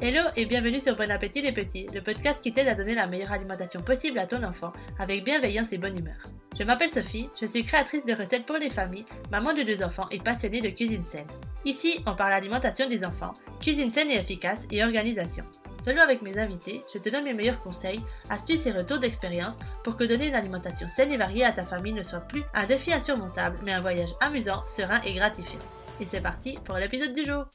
Hello et bienvenue sur Bon Appétit les Petits, le podcast qui t'aide à donner la meilleure alimentation possible à ton enfant, avec bienveillance et bonne humeur. Je m'appelle Sophie, je suis créatrice de recettes pour les familles, maman de deux enfants et passionnée de cuisine saine. Ici, on parle alimentation des enfants, cuisine saine et efficace et organisation. Solo avec mes invités, je te donne mes meilleurs conseils, astuces et retours d'expérience pour que donner une alimentation saine et variée à ta famille ne soit plus un défi insurmontable, mais un voyage amusant, serein et gratifiant. Et c'est parti pour l'épisode du jour.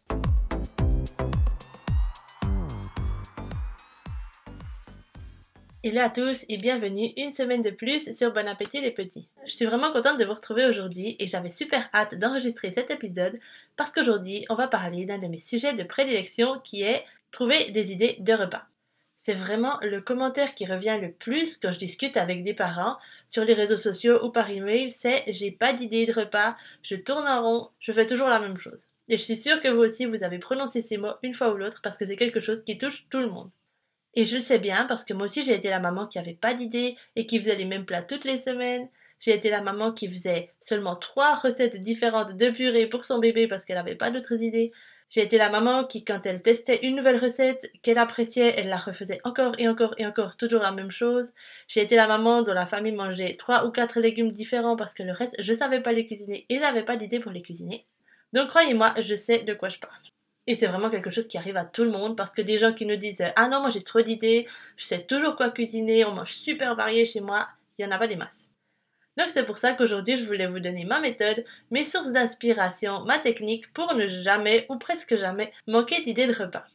Hello à tous et bienvenue une semaine de plus sur Bon Appétit les petits. Je suis vraiment contente de vous retrouver aujourd'hui et j'avais super hâte d'enregistrer cet épisode parce qu'aujourd'hui on va parler d'un de mes sujets de prédilection qui est trouver des idées de repas. C'est vraiment le commentaire qui revient le plus quand je discute avec des parents sur les réseaux sociaux ou par email, c'est j'ai pas d'idée de repas, je tourne en rond, je fais toujours la même chose. Et je suis sûre que vous aussi vous avez prononcé ces mots une fois ou l'autre parce que c'est quelque chose qui touche tout le monde. Et je le sais bien parce que moi aussi j'ai été la maman qui avait pas d'idée et qui faisait les mêmes plats toutes les semaines. J'ai été la maman qui faisait seulement trois recettes différentes de purée pour son bébé parce qu'elle n'avait pas d'autres idées. J'ai été la maman qui, quand elle testait une nouvelle recette qu'elle appréciait, elle la refaisait encore et encore et encore, toujours la même chose. J'ai été la maman dont la famille mangeait trois ou quatre légumes différents parce que le reste, je savais pas les cuisiner et j'avais pas d'idée pour les cuisiner. Donc croyez-moi, je sais de quoi je parle. Et c'est vraiment quelque chose qui arrive à tout le monde parce que des gens qui nous disent Ah non, moi j'ai trop d'idées, je sais toujours quoi cuisiner, on mange super varié chez moi, il y en a pas des masses. Donc c'est pour ça qu'aujourd'hui je voulais vous donner ma méthode, mes sources d'inspiration, ma technique pour ne jamais ou presque jamais manquer d'idées de repas.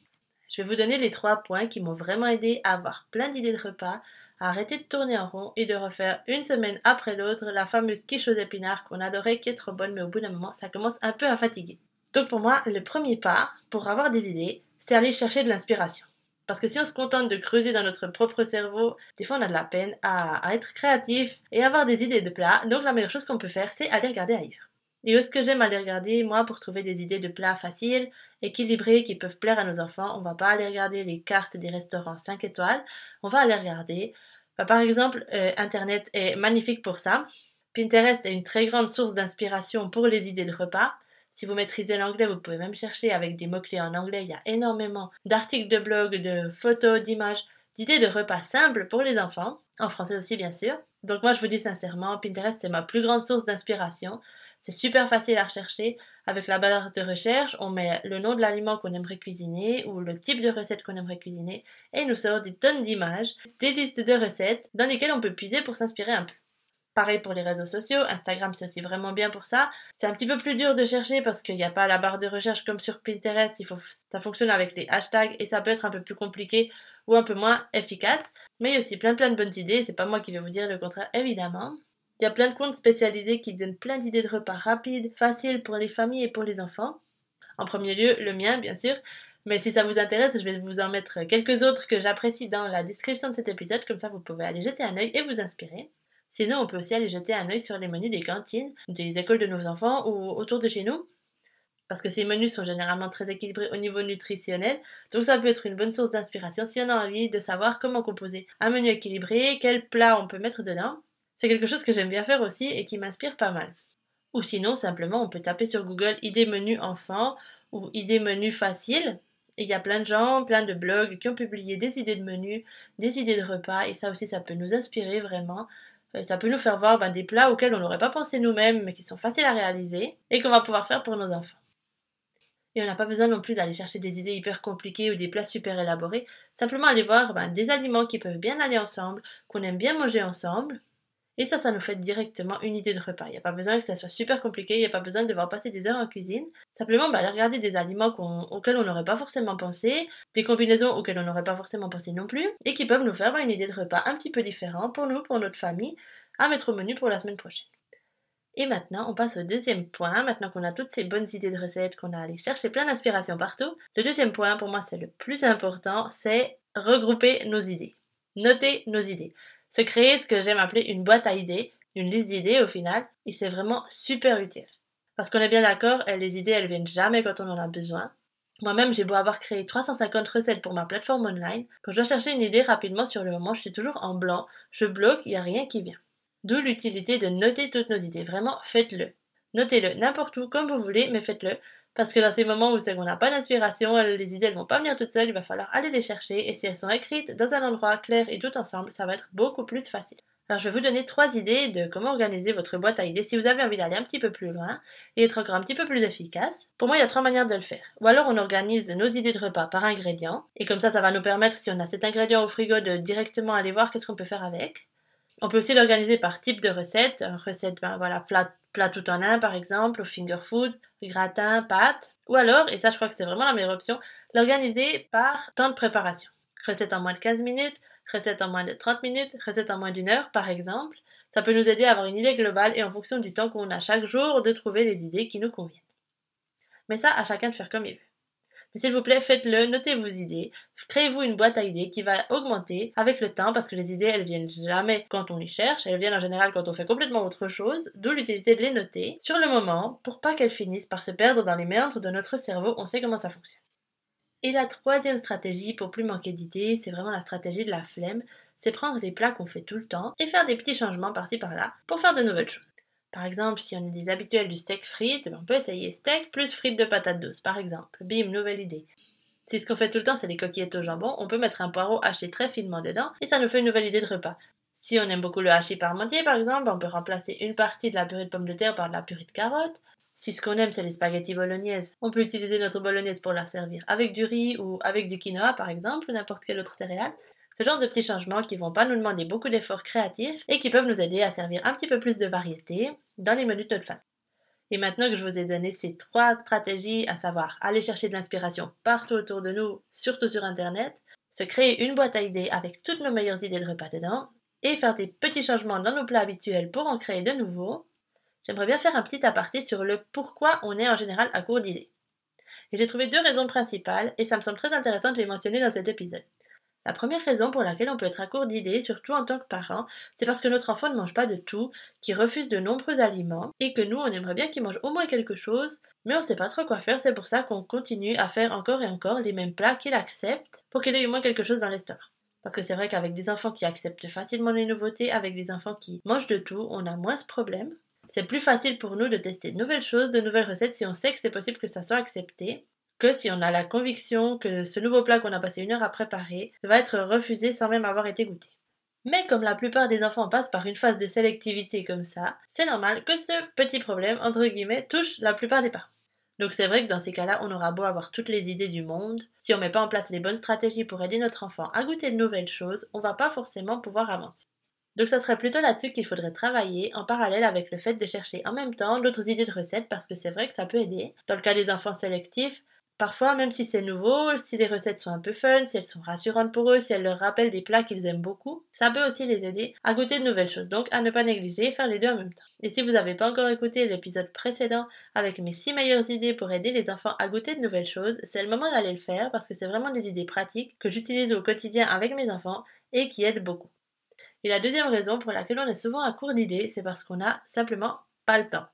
Je vais vous donner les trois points qui m'ont vraiment aidé à avoir plein d'idées de repas, à arrêter de tourner en rond et de refaire une semaine après l'autre la fameuse quiche aux épinards qu'on adorait qui est trop bonne mais au bout d'un moment ça commence un peu à fatiguer. Donc pour moi, le premier pas pour avoir des idées, c'est aller chercher de l'inspiration. Parce que si on se contente de creuser dans notre propre cerveau, des fois on a de la peine à, être créatif et avoir des idées de plats. Donc la meilleure chose qu'on peut faire, c'est aller regarder ailleurs. Et est-ce que j'aime aller regarder, moi, pour trouver des idées de plats faciles, équilibrés, qui peuvent plaire à nos enfants? On va pas aller regarder les cartes des restaurants 5 étoiles, on va aller regarder. Bah, par exemple, euh, Internet est magnifique pour ça. Pinterest est une très grande source d'inspiration pour les idées de repas. Si vous maîtrisez l'anglais, vous pouvez même chercher avec des mots-clés en anglais. Il y a énormément d'articles de blog, de photos, d'images, d'idées de repas simples pour les enfants, en français aussi bien sûr. Donc moi je vous dis sincèrement, Pinterest est ma plus grande source d'inspiration. C'est super facile à rechercher. Avec la barre de recherche, on met le nom de l'aliment qu'on aimerait cuisiner ou le type de recette qu'on aimerait cuisiner et nous sort des tonnes d'images, des listes de recettes dans lesquelles on peut puiser pour s'inspirer un peu. Pareil pour les réseaux sociaux, Instagram c'est aussi vraiment bien pour ça. C'est un petit peu plus dur de chercher parce qu'il n'y a pas la barre de recherche comme sur Pinterest, il faut, ça fonctionne avec les hashtags et ça peut être un peu plus compliqué ou un peu moins efficace. Mais il y a aussi plein plein de bonnes idées, c'est pas moi qui vais vous dire le contraire évidemment. Il y a plein de comptes spécialisés qui donnent plein d'idées de repas rapides, faciles pour les familles et pour les enfants. En premier lieu, le mien bien sûr, mais si ça vous intéresse, je vais vous en mettre quelques autres que j'apprécie dans la description de cet épisode, comme ça vous pouvez aller jeter un œil et vous inspirer. Sinon, on peut aussi aller jeter un œil sur les menus des cantines, des écoles de nos enfants ou autour de chez nous. Parce que ces menus sont généralement très équilibrés au niveau nutritionnel, donc ça peut être une bonne source d'inspiration si on a envie de savoir comment composer un menu équilibré, quel plat on peut mettre dedans. C'est quelque chose que j'aime bien faire aussi et qui m'inspire pas mal. Ou sinon, simplement, on peut taper sur Google idées menus enfants ou idées menus faciles. Il y a plein de gens, plein de blogs qui ont publié des idées de menus, des idées de repas, et ça aussi, ça peut nous inspirer vraiment ça peut nous faire voir ben, des plats auxquels on n'aurait pas pensé nous-mêmes, mais qui sont faciles à réaliser et qu'on va pouvoir faire pour nos enfants. Et on n'a pas besoin non plus d'aller chercher des idées hyper compliquées ou des plats super élaborés. Simplement aller voir ben, des aliments qui peuvent bien aller ensemble, qu'on aime bien manger ensemble, et ça, ça nous fait directement une idée de repas. Il n'y a pas besoin que ça soit super compliqué, il n'y a pas besoin de devoir passer des heures en cuisine. Simplement, bah, aller regarder des aliments auxquels on n'aurait pas forcément pensé, des combinaisons auxquelles on n'aurait pas forcément pensé non plus, et qui peuvent nous faire une idée de repas un petit peu différent pour nous, pour notre famille, à mettre au menu pour la semaine prochaine. Et maintenant, on passe au deuxième point. Maintenant qu'on a toutes ces bonnes idées de recettes, qu'on a allé chercher plein d'inspiration partout, le deuxième point, pour moi, c'est le plus important, c'est regrouper nos idées. Noter nos idées se créer ce que j'aime appeler une boîte à idées, une liste d'idées au final, et c'est vraiment super utile. Parce qu'on est bien d'accord, les idées, elles viennent jamais quand on en a besoin. Moi-même, j'ai beau avoir créé 350 recettes pour ma plateforme online, quand je dois chercher une idée rapidement sur le moment, je suis toujours en blanc, je bloque, il n'y a rien qui vient. D'où l'utilité de noter toutes nos idées. Vraiment, faites-le. Notez-le n'importe où, comme vous voulez, mais faites-le. Parce que dans ces moments où c'est qu'on n'a pas d'inspiration, les idées ne vont pas venir toutes seules, il va falloir aller les chercher. Et si elles sont écrites dans un endroit clair et tout ensemble, ça va être beaucoup plus facile. Alors je vais vous donner trois idées de comment organiser votre boîte à idées si vous avez envie d'aller un petit peu plus loin et être encore un petit peu plus efficace. Pour moi, il y a trois manières de le faire. Ou alors on organise nos idées de repas par ingrédients et comme ça, ça va nous permettre, si on a cet ingrédient au frigo, de directement aller voir qu'est-ce qu'on peut faire avec. On peut aussi l'organiser par type de recette. Recette, ben voilà, plat, tout en un par exemple, finger food, gratin, pâte. Ou alors, et ça je crois que c'est vraiment la meilleure option, l'organiser par temps de préparation. Recette en moins de 15 minutes, recette en moins de 30 minutes, recette en moins d'une heure par exemple. Ça peut nous aider à avoir une idée globale et en fonction du temps qu'on a chaque jour de trouver les idées qui nous conviennent. Mais ça, à chacun de faire comme il veut. S'il vous plaît, faites-le, notez vos idées, créez-vous une boîte à idées qui va augmenter avec le temps parce que les idées, elles viennent jamais quand on les cherche, elles viennent en général quand on fait complètement autre chose, d'où l'utilité de les noter sur le moment pour pas qu'elles finissent par se perdre dans les méandres de notre cerveau, on sait comment ça fonctionne. Et la troisième stratégie pour plus manquer d'idées, c'est vraiment la stratégie de la flemme. C'est prendre les plats qu'on fait tout le temps et faire des petits changements par-ci par-là pour faire de nouvelles choses. Par exemple, si on est des habituels du steak frites, ben, on peut essayer steak plus frites de patates douces, par exemple. Bim, nouvelle idée. Si ce qu'on fait tout le temps, c'est des coquillettes au jambon, on peut mettre un poireau haché très finement dedans et ça nous fait une nouvelle idée de repas. Si on aime beaucoup le hachis parmentier, par exemple, on peut remplacer une partie de la purée de pommes de terre par de la purée de carottes. Si ce qu'on aime, c'est les spaghettis bolognaises, on peut utiliser notre bolognaise pour la servir avec du riz ou avec du quinoa, par exemple, ou n'importe quelle autre céréale. Ce genre de petits changements qui vont pas nous demander beaucoup d'efforts créatifs et qui peuvent nous aider à servir un petit peu plus de variété dans les menus de notre famille. Et maintenant que je vous ai donné ces trois stratégies, à savoir aller chercher de l'inspiration partout autour de nous, surtout sur Internet, se créer une boîte à idées avec toutes nos meilleures idées de repas dedans, et faire des petits changements dans nos plats habituels pour en créer de nouveaux, j'aimerais bien faire un petit aparté sur le pourquoi on est en général à court d'idées. Et j'ai trouvé deux raisons principales, et ça me semble très intéressant de les mentionner dans cet épisode. La première raison pour laquelle on peut être à court d'idées, surtout en tant que parent, c'est parce que notre enfant ne mange pas de tout, qu'il refuse de nombreux aliments, et que nous, on aimerait bien qu'il mange au moins quelque chose, mais on ne sait pas trop quoi faire, c'est pour ça qu'on continue à faire encore et encore les mêmes plats qu'il accepte, pour qu'il ait au moins quelque chose dans l'estomac. Parce que c'est vrai qu'avec des enfants qui acceptent facilement les nouveautés, avec des enfants qui mangent de tout, on a moins ce problème. C'est plus facile pour nous de tester de nouvelles choses, de nouvelles recettes si on sait que c'est possible que ça soit accepté, que si on a la conviction que ce nouveau plat qu'on a passé une heure à préparer va être refusé sans même avoir été goûté. Mais comme la plupart des enfants passent par une phase de sélectivité comme ça, c'est normal que ce petit problème, entre guillemets, touche la plupart des parents. Donc c'est vrai que dans ces cas-là, on aura beau avoir toutes les idées du monde, si on met pas en place les bonnes stratégies pour aider notre enfant à goûter de nouvelles choses, on va pas forcément pouvoir avancer. Donc ça serait plutôt là-dessus qu'il faudrait travailler en parallèle avec le fait de chercher en même temps d'autres idées de recettes parce que c'est vrai que ça peut aider. Dans le cas des enfants sélectifs, Parfois, même si c'est nouveau, si les recettes sont un peu fun, si elles sont rassurantes pour eux, si elles leur rappellent des plats qu'ils aiment beaucoup, ça peut aussi les aider à goûter de nouvelles choses. Donc, à ne pas négliger, faire les deux en même temps. Et si vous n'avez pas encore écouté l'épisode précédent avec mes 6 meilleures idées pour aider les enfants à goûter de nouvelles choses, c'est le moment d'aller le faire parce que c'est vraiment des idées pratiques que j'utilise au quotidien avec mes enfants et qui aident beaucoup. Et la deuxième raison pour laquelle on est souvent à court d'idées, c'est parce qu'on n'a simplement pas le temps.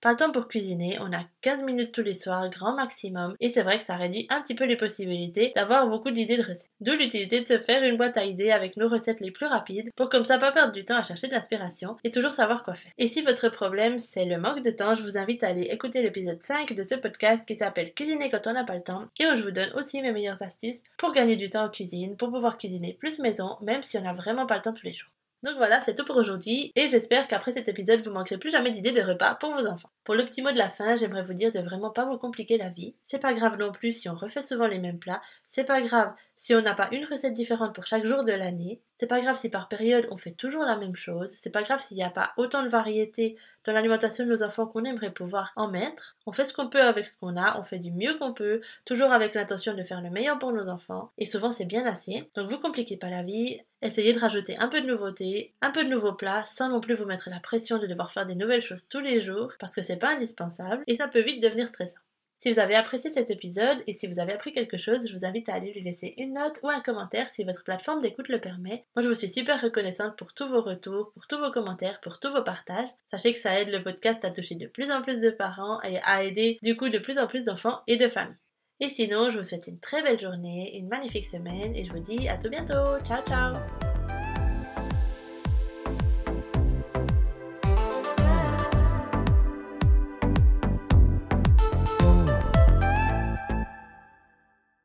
Pas le temps pour cuisiner, on a 15 minutes tous les soirs, grand maximum, et c'est vrai que ça réduit un petit peu les possibilités d'avoir beaucoup d'idées de recettes. D'où l'utilité de se faire une boîte à idées avec nos recettes les plus rapides, pour comme ça pas perdre du temps à chercher de l'inspiration et toujours savoir quoi faire. Et si votre problème c'est le manque de temps, je vous invite à aller écouter l'épisode 5 de ce podcast qui s'appelle Cuisiner quand on n'a pas le temps, et où je vous donne aussi mes meilleures astuces pour gagner du temps en cuisine, pour pouvoir cuisiner plus maison, même si on n'a vraiment pas le temps tous les jours. Donc voilà, c'est tout pour aujourd'hui et j'espère qu'après cet épisode, vous manquerez plus jamais d'idées de repas pour vos enfants. Pour le petit mot de la fin, j'aimerais vous dire de vraiment pas vous compliquer la vie. C'est pas grave non plus si on refait souvent les mêmes plats, c'est pas grave si on n'a pas une recette différente pour chaque jour de l'année, c'est pas grave si par période on fait toujours la même chose, c'est pas grave s'il n'y a pas autant de variété dans l'alimentation de nos enfants qu'on aimerait pouvoir en mettre. On fait ce qu'on peut avec ce qu'on a, on fait du mieux qu'on peut, toujours avec l'intention de faire le meilleur pour nos enfants, et souvent c'est bien assez. Donc vous compliquez pas la vie, essayez de rajouter un peu de nouveauté, un peu de nouveaux plats, sans non plus vous mettre la pression de devoir faire des nouvelles choses tous les jours, parce que c'est pas indispensable, et ça peut vite devenir stressant. Si vous avez apprécié cet épisode et si vous avez appris quelque chose, je vous invite à aller lui laisser une note ou un commentaire si votre plateforme d'écoute le permet. Moi, je vous suis super reconnaissante pour tous vos retours, pour tous vos commentaires, pour tous vos partages. Sachez que ça aide le podcast à toucher de plus en plus de parents et à aider du coup de plus en plus d'enfants et de familles. Et sinon, je vous souhaite une très belle journée, une magnifique semaine et je vous dis à tout bientôt. Ciao ciao